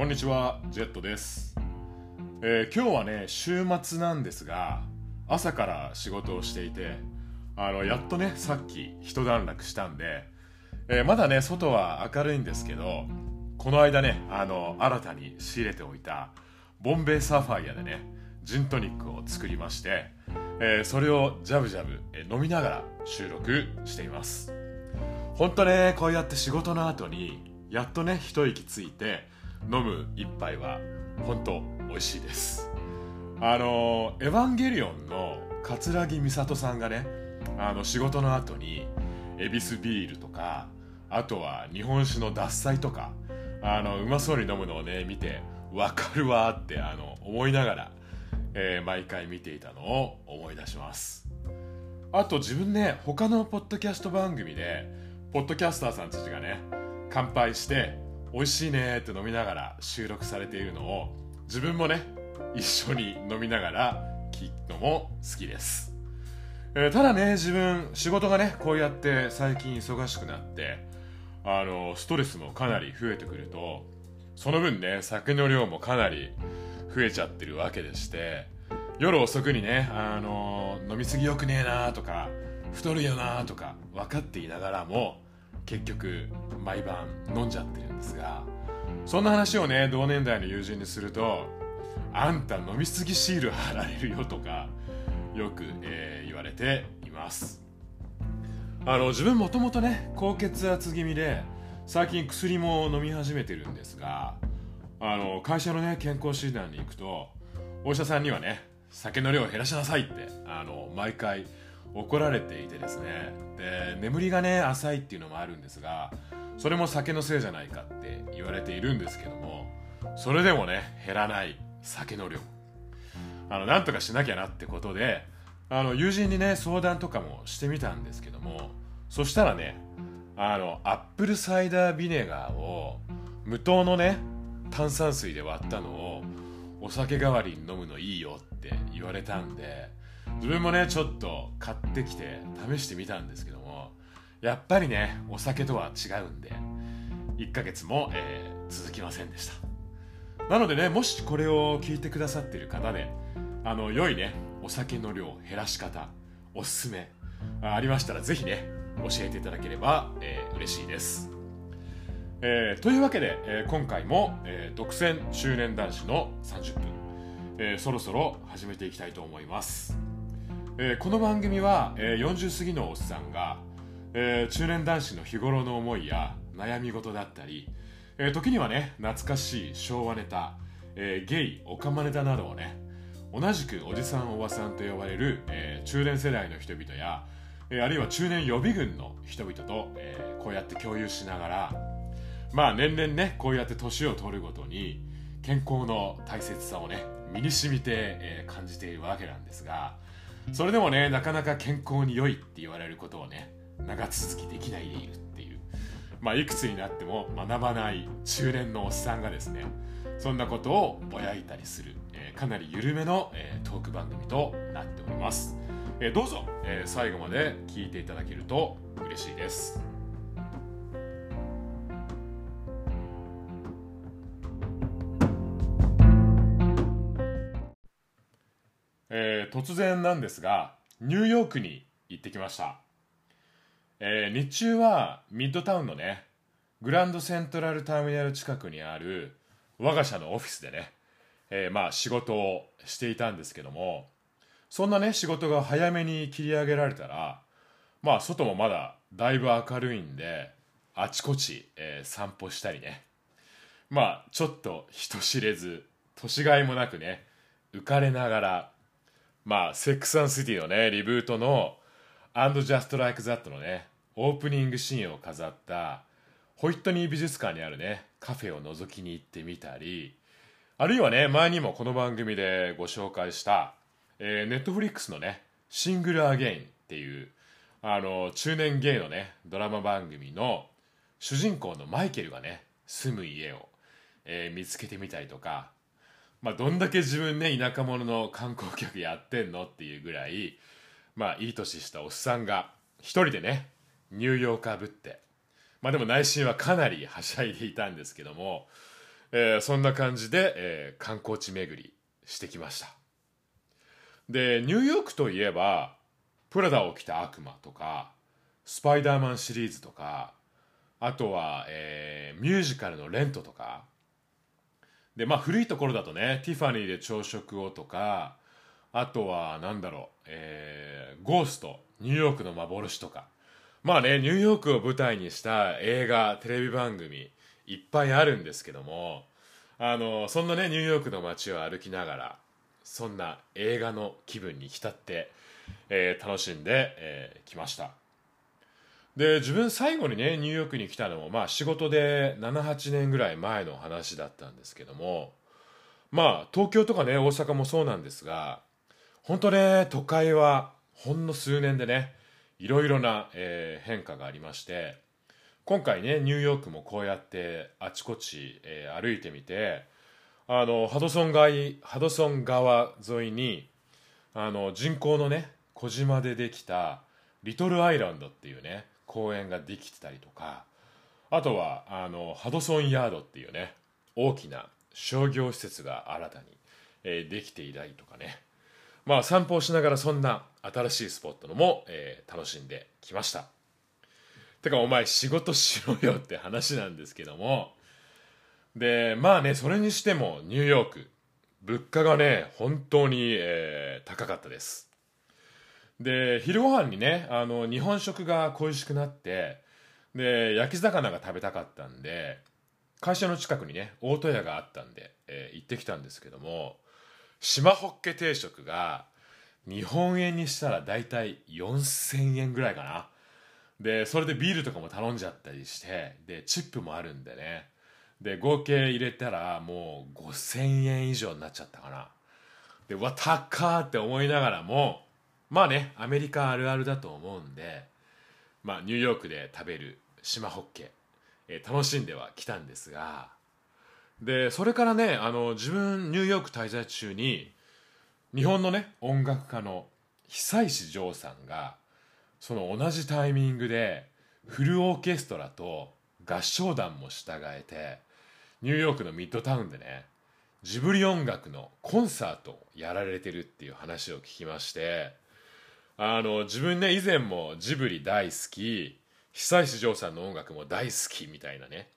こんにちは、ジェットです。えー今日はね、週末なんですが、朝から仕事をしていて、あの、やっとね、さっき一段落したんで、えーまだね、外は明るいんですけど、この間ね、あの、新たに仕入れておいた、ボンベイサファイアでね、ジントニックを作りまして、えーそれをジャブジャブ、え飲みながら収録しています。本当ねこうやって仕事の後にやっとね一息ついて飲む一杯は本当美味しいです。あのエヴァンゲリオンの桂木美里さんがねあの仕事の後に恵比寿ビールとかあとは日本酒の獺祭とかあのうまそうに飲むのをね見てわかるわってあの思いながら、えー毎回見ていたのを思い出します。あと自分ね他のポッドキャスト番組でポッドキャスターさんたちがね乾杯して美味しいねって飲みながら収録されているのを自分もね一緒に飲みながら聞くのも好きです、えーただね自分仕事がねこうやって最近忙しくなってあのストレスもかなり増えてくるとその分ね酒の量もかなり増えちゃってるわけでして夜遅くにね、あの飲みすぎよくねえなとか太るよなとか分かっていながらも結局毎晩飲んじゃってるんですがそんな話をね同年代の友人にすると「あんた飲みすぎシール貼られるよ」とかよく、えー言われています。あの自分もともとね高血圧気味で最近薬も飲み始めてるんですがあの会社のね健康診断に行くとお医者さんにはね酒の量を減らしなさいってあの毎回怒られていてですね。で眠りがね浅いっていうのもあるんですがそれも酒のせいじゃないかって言われているんですけどもそれでもね減らない。酒の量。あのなんとかしなきゃなってことであの友人にね相談とかもしてみたんですけどもそしたらねあのアップルサイダービネガーを無糖のね炭酸水で割ったのをお酒代わりに飲むのいいよって言われたんで自分もねちょっと買ってきて試してみたんですけどもやっぱりねお酒とは違うんで1ヶ月も、えー続きませんでした。なのでねもしこれを聞いてくださってる方であの良いねお酒の量減らし方おすすめありましたらぜひね教えていただければ、えー嬉しいです。えーというわけで、えー今回も、えー独占中年男子の30分、えそろそろ始めていきたいと思います、えーこの番組は、えー40過ぎのおっさんが、えー中年男子の日頃の思いや悩み事だったり、えー時にはね懐かしい昭和ネタ、えーゲイオカマネタなどをね同じくおじさんおばさんと呼ばれる、えー中年世代の人々や、えーあるいは中年予備軍の人々と、えーこうやって共有しながらまあ年々ねこうやって年を取るごとに健康の大切さをね身に染みて、えー感じているわけなんですがそれでもねなかなか健康に良いって言われることをね長続きできないでいるっていう。まあいくつになっても学ばない中年のおっさんがですねそんなことをぼやいたりする、えーかなり緩めの、えートーク番組となっております、えーどうぞ、え最後まで聞いていただけると嬉しいです。えー突然なんですがニューヨークに行ってきました、えー日中はミッドタウンのねグランドセントラルターミナル近くにある我が社のオフィスでね、えーまあ仕事をしていたんですけどもそんなね仕事が早めに切り上げられたらまあ外もまだだいぶ明るいんであちこち、えー散歩したりね。まあちょっと人知れず年がいもなくね浮かれながらまあセックスアンシティのねリブートの「And Just Like That」のねオープニングシーンを飾ったホイットニー美術館にあるねカフェを覗きに行ってみたりあるいはね前にもこの番組でご紹介した、えー、ネットフリックスのね「シングル・アゲイン」っていうあの中年ゲイのねドラマ番組の主人公のマイケルがね住む家を、えー見つけてみたりとかまあ、どんだけ自分ね田舎者の観光客やってんのっていうぐらいまあいい年したおっさんが一人でねニューヨーカーぶって。まあでも内心はかなりはしゃいでいたんですけどもえーそんな感じで、えー観光地巡りしてきました。でニューヨークといえばプラダを着た悪魔とかスパイダーマンシリーズとかあとは、えーミュージカルのレントとかでまあ古いところだとねティファニーで朝食をとかあとはなんだろう、えーゴーストニューヨークの幻とか。まあねニューヨークを舞台にした映画テレビ番組いっぱいあるんですけどもあのそんなねニューヨークの街を歩きながらそんな映画の気分に浸って、えー楽しんでき、えー来ました。で自分最後にねニューヨークに来たのもまあ仕事で78年ぐらい前の話だったんですけどもまあ東京とかね大阪もそうなんですが本当ね都会はほんの数年でねいろいろな、えー変化がありまして今回ねニューヨークもこうやってあちこち、えー歩いてみてあのハドソン川ハドソン川沿いにあの人工のね小島でできたリトルアイランドっていうね公園ができてたりとかあとはあのハドソンヤードっていうね大きな商業施設が新たに、えーできていたりとかね。まあ散歩をしながらそんな新しいスポットのも、えー楽しんできました。てかお前仕事しろよって話なんですけども。でまあねそれにしてもニューヨーク物価がね本当に、えー高かったです。で昼ご飯にねあの日本食が恋しくなってで焼き魚が食べたかったんで会社の近くにね大戸屋があったんで、えー行ってきたんですけども島ホッケ定食が日本円にしたら大体4000円ぐらいかな。でそれでビールとかも頼んじゃったりしてでチップもあるんでね。で合計入れたらもう5000円以上になっちゃったかな。でわ高ーって思いながらもまあねアメリカあるあるだと思うんでまあニューヨークで食べる島ホッケ、えー楽しんではきたんですがでそれからねあの自分ニューヨーク滞在中に日本のね音楽家の久石譲さんがその同じタイミングでフルオーケストラと合唱団も従えてニューヨークのミッドタウンでねジブリ音楽のコンサートをやられてるっていう話を聞きましてあの自分ね以前もジブリ大好き久石譲さんの音楽も大好きみたいなね。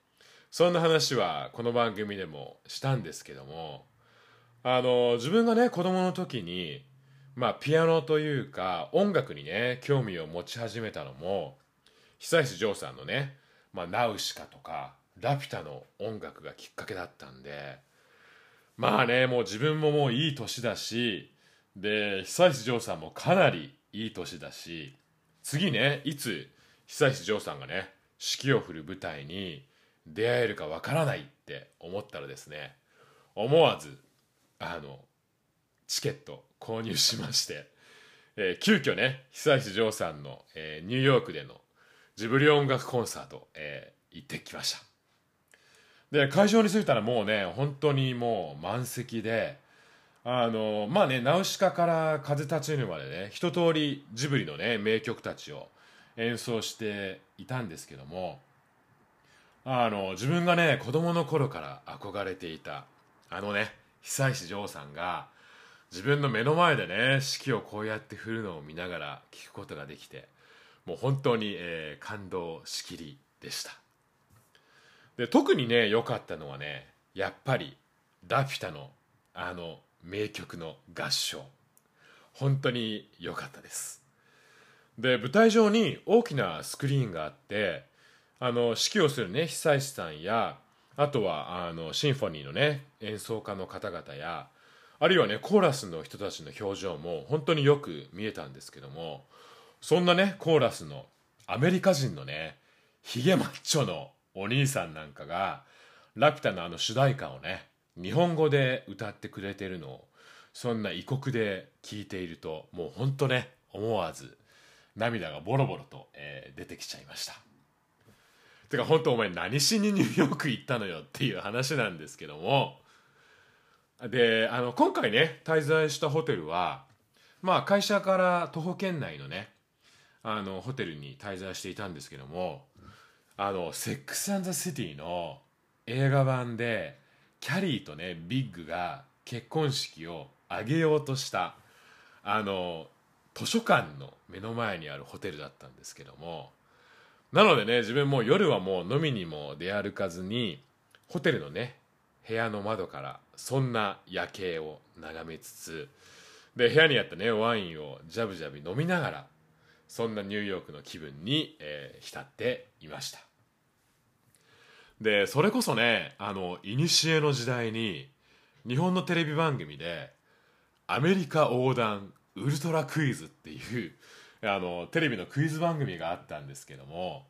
そんな話はこの番組でもしたんですけどもあの自分がね子供の時にまあピアノというか音楽にね興味を持ち始めたのも久石譲さんのね「まあ、ナウシカ」とか「ラピュタ」の音楽がきっかけだったんでまあねもう自分ももういい年だしで久石譲さんもかなりいい年だし次ねいつ久石譲さんがね指揮を振る舞台に出会えるかわからないって思ったらですね思わずあのチケット購入しまして、えー急遽ね久石譲さんの、えーニューヨークでのジブリ音楽コンサート、えー行ってきました。で会場に着いたらもうね本当にもう満席であのまあねナウシカから風立ちぬまでね一通りジブリのね名曲たちを演奏していたんですけどもあの自分がね子供の頃から憧れていたあのね久石譲さんが自分の目の前でね指揮をこうやって振るのを見ながら聞くことができてもう本当に、えー感動しきりでした。で特にね良かったのはねやっぱりラピュタのあの名曲の合唱。本当に良かったです。で舞台上に大きなスクリーンがあってあの指揮をするね久石さんやあとはあのシンフォニーのね演奏家の方々やあるいはねコーラスの人たちの表情も本当によく見えたんですけどもそんなねコーラスのアメリカ人のねヒゲマッチョのお兄さんなんかがラピュタのあの主題歌をね日本語で歌ってくれてるのをそんな異国で聞いているともうほんとね思わず涙がボロボロと、えー出てきちゃいました。てか本当お前何しにニューヨーク行ったのよっていう話なんですけども。であの今回ね滞在したホテルはまあ会社から徒歩圏内のねあのホテルに滞在していたんですけどもあの「セックス・アンド・ザ・シティ」の映画版でキャリーとねビッグが結婚式を挙げようとしたあの図書館の目の前にあるホテルだったんですけどもなのでね自分も夜はもう飲みにも出歩かずにホテルのね部屋の窓からそんな夜景を眺めつつで部屋にあったねワインをジャブジャブ飲みながらそんなニューヨークの気分に、えー、浸っていました。でそれこそねあの古の時代に日本のテレビ番組でアメリカ横断ウルトラクイズっていうあのテレビのクイズ番組があったんですけども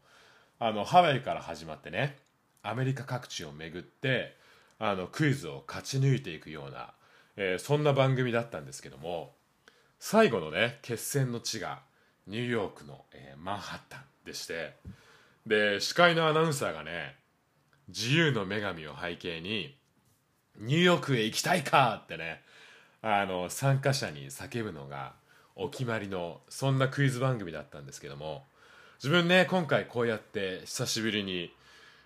あのハワイから始まってねアメリカ各地を巡ってあのクイズを勝ち抜いていくような、えー、そんな番組だったんですけども最後のね決戦の地がニューヨークの、えー、マンハッタンでしてで司会のアナウンサーがね自由の女神を背景にニューヨークへ行きたいかってねあの参加者に叫ぶのがお決まりのそんなクイズ番組だったんですけども自分ね今回こうやって久しぶりに、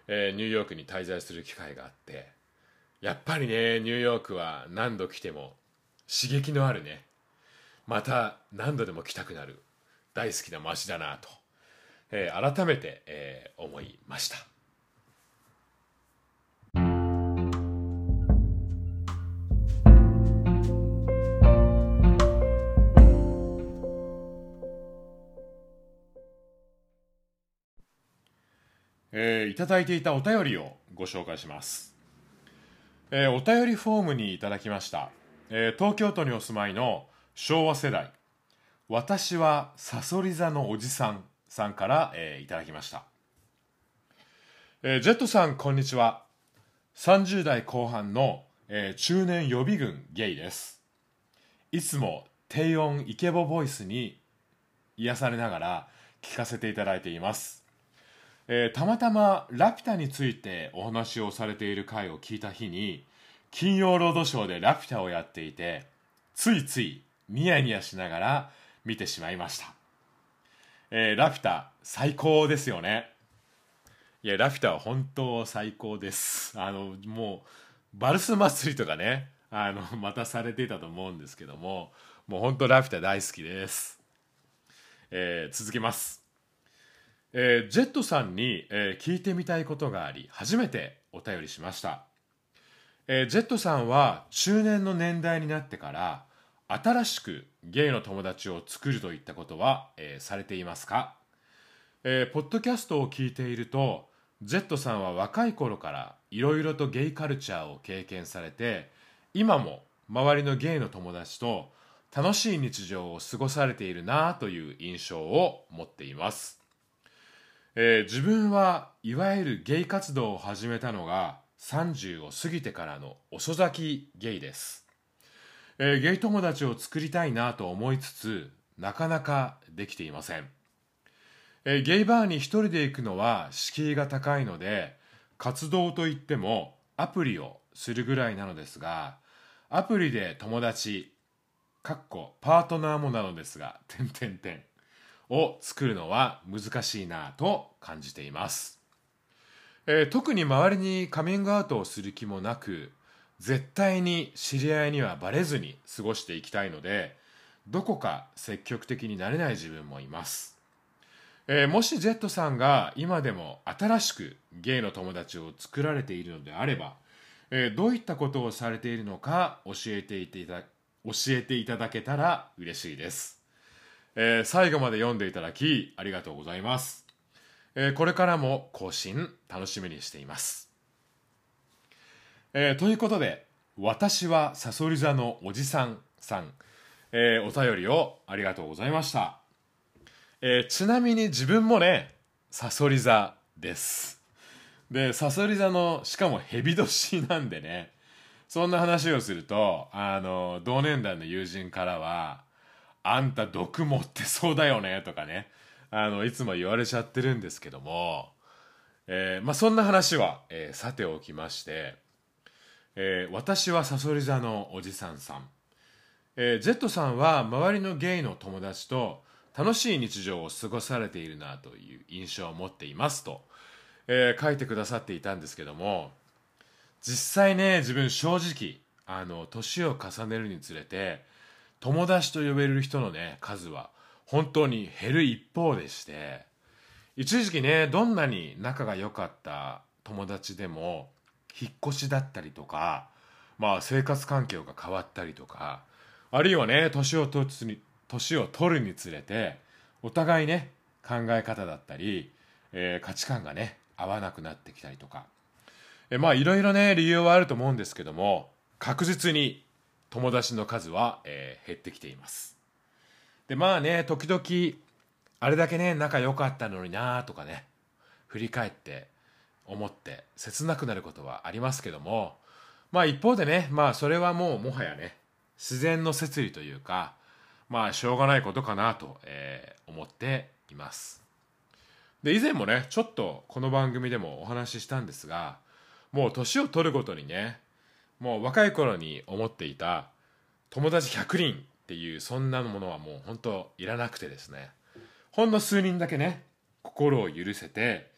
えー、ニューヨークに滞在する機会があってやっぱりねニューヨークは何度来ても刺激のあるねまた何度でも来たくなる大好きな街だなと、えー、改めて、えー、思いました。えー、いただいていたお便りをご紹介します、えー、お便りフォームにいただきました、えー、東京都にお住まいの昭和世代。私はさそり座のおじさんさんから、えー、いただきました、えー、ジェットさんこんにちは。30代後半の、えー、中年予備軍ゲイです。いつも低音イケボボイスに癒されながら聞かせていただいています、えー、たまたまラピュタについてお話をされている回を聞いた日に金曜ロードショーでラピュタをやっていてついついニヤニヤしながら見てしまいました、えー、ラピュタ最高ですよね。いやラピュタは本当最高です。あのもうバルス祭りとかねあの またされていたと思うんですけどももう本当ラピュタ大好きです、えー、続きます。えー、ジェットさんに、えー、聞いてみたいことがあり初めてお便りしました、えー、ジェットさんは中年の年代になってから新しくゲイの友達を作るといったことは、えー、されていますか、えー、ポッドキャストを聞いていると Z さんは若い頃からいろいろとゲイカルチャーを経験されて今も周りのゲイの友達と楽しい日常を過ごされているなという印象を持っています、えー、自分はいわゆるゲイ活動を始めたのが30を過ぎてからの遅咲きゲイです。えー、ゲイ友達を作りたいなと思いつつなかなかできていません、えー、ゲイバーに一人で行くのは敷居が高いので活動といってもアプリをするぐらいなのですがアプリで友達かっこパートナーもなのですが点点点を作るのは難しいなと感じています、えー、特に周りにカミングアウトをする気もなく絶対に知り合いにはバレずに過ごしていきたいのでどこか積極的になれない自分もいます、えー、もし Z さんが今でも新しくゲイの友達を作られているのであれば、えー、どういったことをされているのか教えていた教えていただけたら嬉しいです、えー、最後まで読んでいただきありがとうございます、えこれからも更新楽しみにしています。えー、ということで私はさそり座のおじさんさん、えー、お便りをありがとうございました、えー、ちなみに自分もねさそり座です。でさそり座のしかも蛇年なんでねそんな話をするとあの同年代の友人からは「あんた毒持ってそうだよね」とかね。あのいつも言われちゃってるんですけども、えーまあ、そんな話は、えー、さておきまして。えー、私はさそり座のおじさんさん、えー、Z さんは周りのゲイの友達と楽しい日常を過ごされているなという印象を持っていますと、え、書いてくださっていたんですけども。実際ね自分正直あの年を重ねるにつれて友達と呼べる人のね数は本当に減る一方でして一時期ねどんなに仲が良かった友達でも引っ越しだったりとかまあ生活環境が変わったりとかあるいはね年を取るに年を取るにつれてお互いね考え方だったり、えー、価値観がね合わなくなってきたりとか。えまあいろいろね理由はあると思うんですけども確実に友達の数は、えー、減ってきています。でまあね時々あれだけね仲良かったのになとかね振り返って思って切なくなることはありますけどもまあ一方でねまあそれはもうもはやね自然の摂理というかまあしょうがないことかなと、えー、思っています。で以前もねちょっとこの番組でもお話ししたんですがもう年を取るごとにねもう若い頃に思っていた友達100人っていうそんなものはもう本当いらなくてですね。ほんの数人だけね心を許せて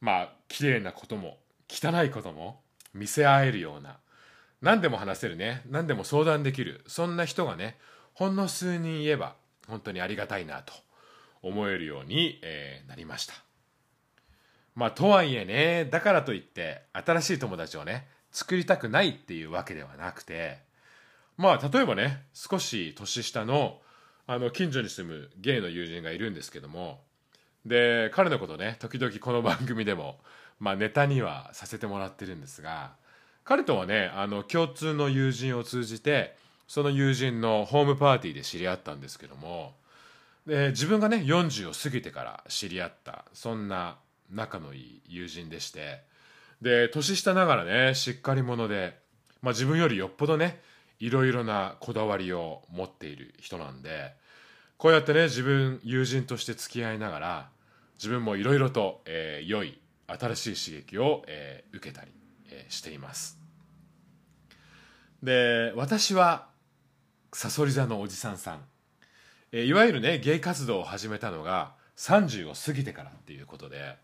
まあ綺麗なことも汚いことも見せ合えるような何でも話せるね何でも相談できるそんな人がねほんの数人いれば本当にありがたいなと思えるように、えー、なりました。まあとはいえねだからといって新しい友達をね作りたくないっていうわけではなくてまあ例えばね少し年下のあの近所に住むゲイの友人がいるんですけどもで彼のことね時々この番組でも、まあ、ネタにはさせてもらってるんですが彼とはねあの共通の友人を通じてその友人のホームパーティーで知り合ったんですけどもで自分がね40を過ぎてから知り合ったそんな仲のいい友人でしてで年下ながらねしっかり者で、まあ、自分よりよっぽどねいろいろなこだわりを持っている人なんでこうやってね自分友人として付き合いながら自分もいろいろと、えー、良い新しい刺激を、えー、受けたり、えー、しています。で私はさそり座のおじさんさん、えー、いわゆるねゲイ活動を始めたのが30を過ぎてからっていうことで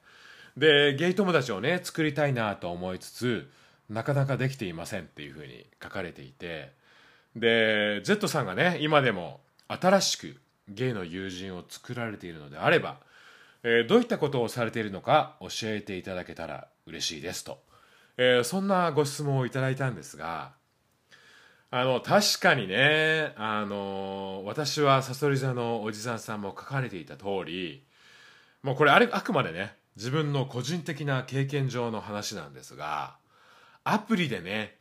でゲイ友達をね作りたいなと思いつつなかなかできていませんっていうふうに書かれていてで Z さんがね今でも新しくゲイの友人を作られているのであれば、えー、どういったことをされているのか教えていただけたら嬉しいですと、えー、そんなご質問をいただいたんですがあの確かにねあの私はさそり座のおじさんさんも書かれていた通りもうこれあれあくまでね自分の個人的な経験上の話なんですがアプリでね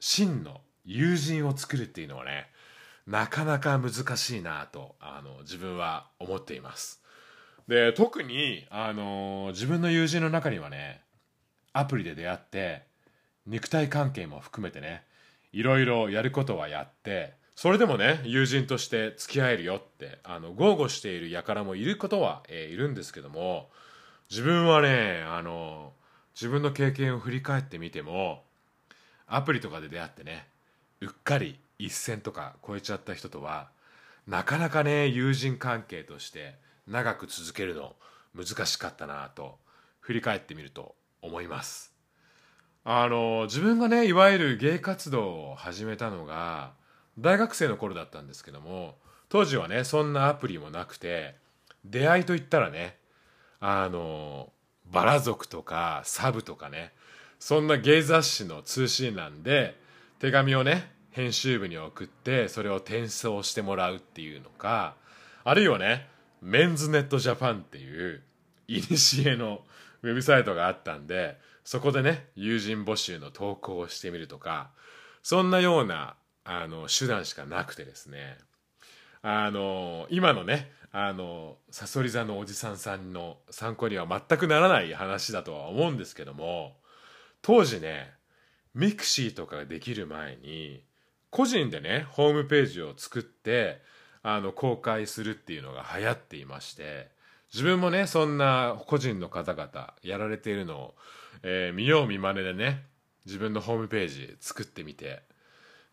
真の友人を作るっていうのはねなかなか難しいなとあの自分は思っています。で特にあの自分の友人の中にはねアプリで出会って肉体関係も含めてねいろいろやることはやってそれでもね友人として付き合えるよってあの豪語している輩もいることは、えー、いるんですけども自分はねあの自分の経験を振り返ってみてもアプリとかで出会ってねうっかり一線とか超えちゃった人とはなかなかね友人関係として長く続けるの難しかったなと振り返ってみると思います。あの自分がねいわゆる芸活動を始めたのが大学生の頃だったんですけども当時はねそんなアプリもなくて出会いといったらねあのバラ族とかサブとかね。そんな芸雑誌の通信欄で手紙をね編集部に送ってそれを転送してもらうっていうのかあるいはねメンズネットジャパンっていういにしえのウェブサイトがあったんでそこでね友人募集の投稿をしてみるとかそんなようなあの手段しかなくてですね。あの今のねあのさそり座のおじさんさんの参考には全くならない話だとは思うんですけども当時ねミクシーとかができる前に個人でねホームページを作ってあの公開するっていうのが流行っていまして自分もねそんな個人の方々やられているのを、えー、見よう見まねでね自分のホームページ作ってみて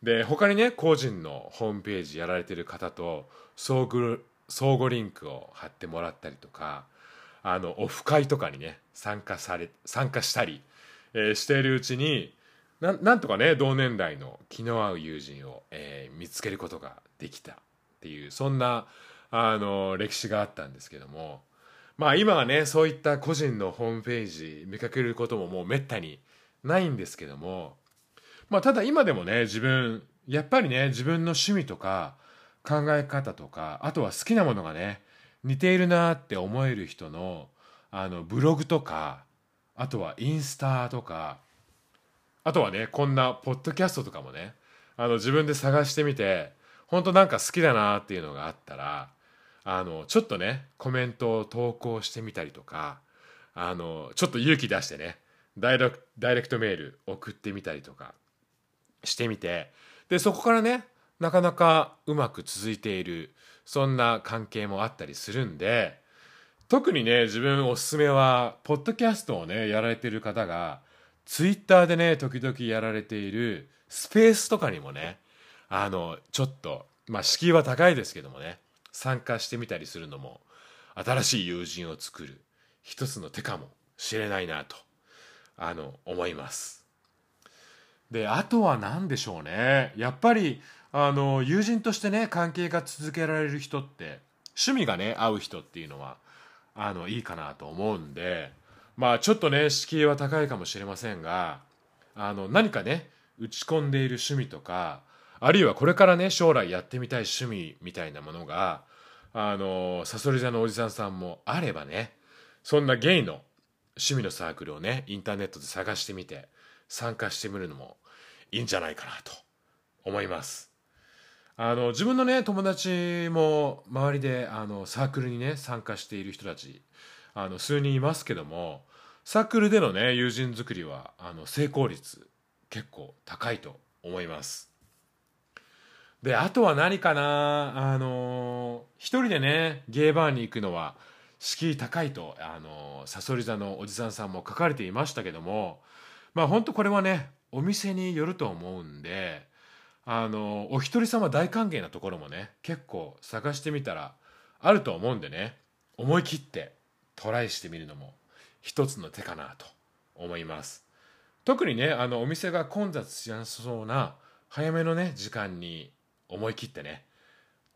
で他にね個人のホームページやられてる方と相互相互リンクを貼ってもらったりとかあのオフ会とかにね参加され参加したり、えー、しているうちになんとかね同年代の気の合う友人を、えー、見つけることができたっていうそんなあの歴史があったんですけどもまあ今はねそういった個人のホームページ見かけることももうめったにないんですけどもまあただ今でもね自分やっぱりね自分の趣味とか考え方とかあとは好きなものがね似ているなって思える人のあのブログとかあとはインスタとかあとはねこんなポッドキャストとかもねあの自分で探してみて本当なんか好きだなっていうのがあったらあのちょっとねコメントを投稿してみたりとかあのちょっと勇気出してねダイダイレクトメール送ってみたりとかしてみてでそこからねなかなかうまく続いているそんな関係もあったりするんで特にね自分おすすめはポッドキャストをねやられてる方がツイッターでね時々やられているスペースとかにもねあのちょっとまあ敷居は高いですけどもね参加してみたりするのも新しい友人を作る一つの手かもしれないなとあの思います。であとは何でしょうね。やっぱりあの友人としてね関係が続けられる人って趣味がね合う人っていうのはあのいいかなと思うんでまあちょっとね敷居は高いかもしれませんがあの何かね打ち込んでいる趣味とかあるいはこれからね将来やってみたい趣味みたいなものがあのさそり座のおじさんさんもあればねそんなゲイの趣味のサークルをねインターネットで探してみて参加してみるのもいいんじゃないかなと思います。あの自分のね友達も周りであのサークルにね参加している人たちあの数人いますけどもサークルでのね友人作りはあの成功率結構高いと思います。であとは何かなあの一人でねゲーバーに行くのは敷居高いとあのさそり座のおじさんさんも書かれていましたけどもまあ本当これはねお店によると思うんであのお一人様大歓迎なところもね結構探してみたらあると思うんでね思い切ってトライしてみるのも一つの手かなと思います。特にねあのお店が混雑しなそうな早めのね時間に思い切ってね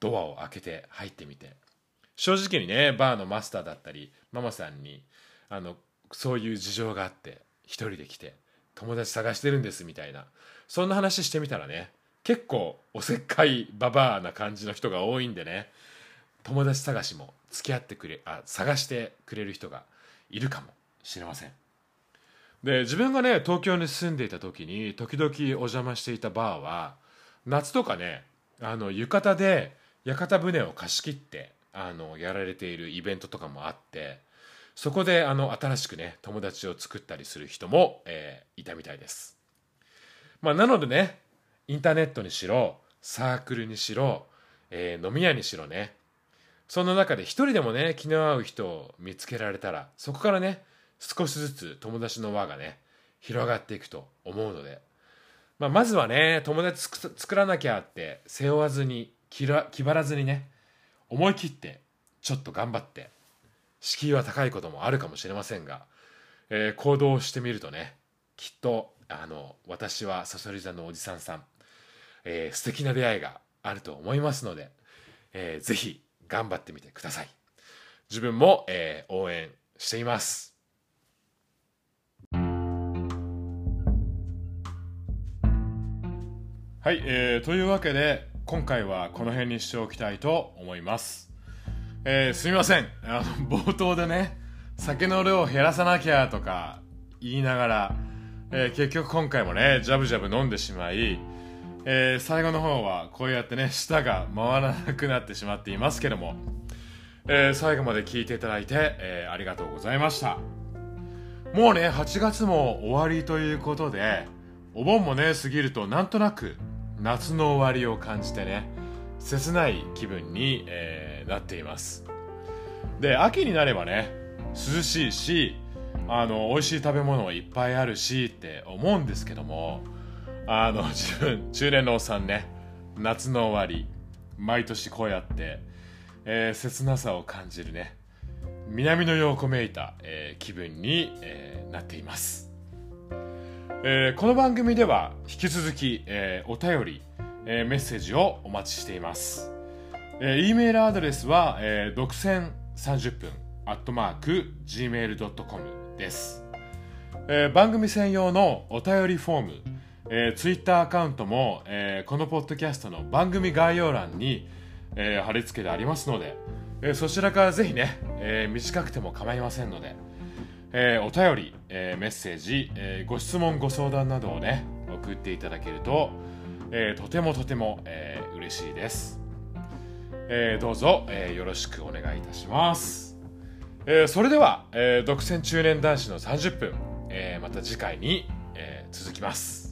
ドアを開けて入ってみて。正直にねバーのマスターだったりママさんにあのそういう事情があって一人で来て友達探してるんですみたいなそんな話してみたらね結構おせっかいババアな感じの人が多いんでね。友達探しも付き合ってくれあ探してくれる人がいるかもしれません。で自分がね東京に住んでいた時に時々お邪魔していたバーは夏とかねあの浴衣で屋形船を貸し切ってあのやられているイベントとかもあってそこであの新しくね友達を作ったりする人も、えー、いたみたいです、まあ、なのでねインターネットにしろサークルにしろ、えー、飲み屋にしろね。その中で一人でもね気の合う人を見つけられたらそこからね少しずつ友達の輪がね広がっていくと思うので。まあ、まずはね友達作らなきゃって背負わずに気張らずにね思い切ってちょっと頑張って敷居は高いこともあるかもしれませんが、えー、行動してみるとねきっとあの私はさそり座のおじさんさん、えー、素敵な出会いがあると思いますので、えー、ぜひ頑張ってみてください。自分も、えー、応援しています。はい、えー、というわけで今回はこの辺にしておきたいと思います、えー、すみません。あの冒頭でね酒の量を減らさなきゃとか言いながら、えー、結局今回もねジャブジャブ飲んでしまい、えー、最後の方はこうやってね舌が回らなくなってしまっていますけども、えー、最後まで聞いていただいて、えー、ありがとうございました。もうね8月も終わりということでお盆もね過ぎるとなんとなく夏の終わりを感じてね切ない気分に、えー、なっています。で秋になればね涼しいしあの美味しい食べ物いっぱいあるしって思うんですけどもあの自分 中年のおっさんね。夏の終わり。毎年こうやって、えー、切なさを感じるね。南の世をこめいた、えー、気分に、えー、なっています。えー、この番組では引き続き、えー、お便り、えー、メッセージをお待ちしています。えー、E メールアドレスは、えー、独占30分アットマーク gmail.com です、えー、番組専用のお便りフォーム、えー、ツイッターアカウントも、えー、このポッドキャストの番組概要欄に、えー、貼り付けてありますので、えー、そちらからぜひね、えー、短くても構いませんので、えー、お便り、えー、メッセージ、えー、ご質問ご相談などをね送っていただけると、えー、とてもとても、えー、嬉しいです、えー、どうぞ、えー、よろしくお願いいたしますえー、それでは、えー、独占中年男子の30分、えー、また次回に、えー、続きます。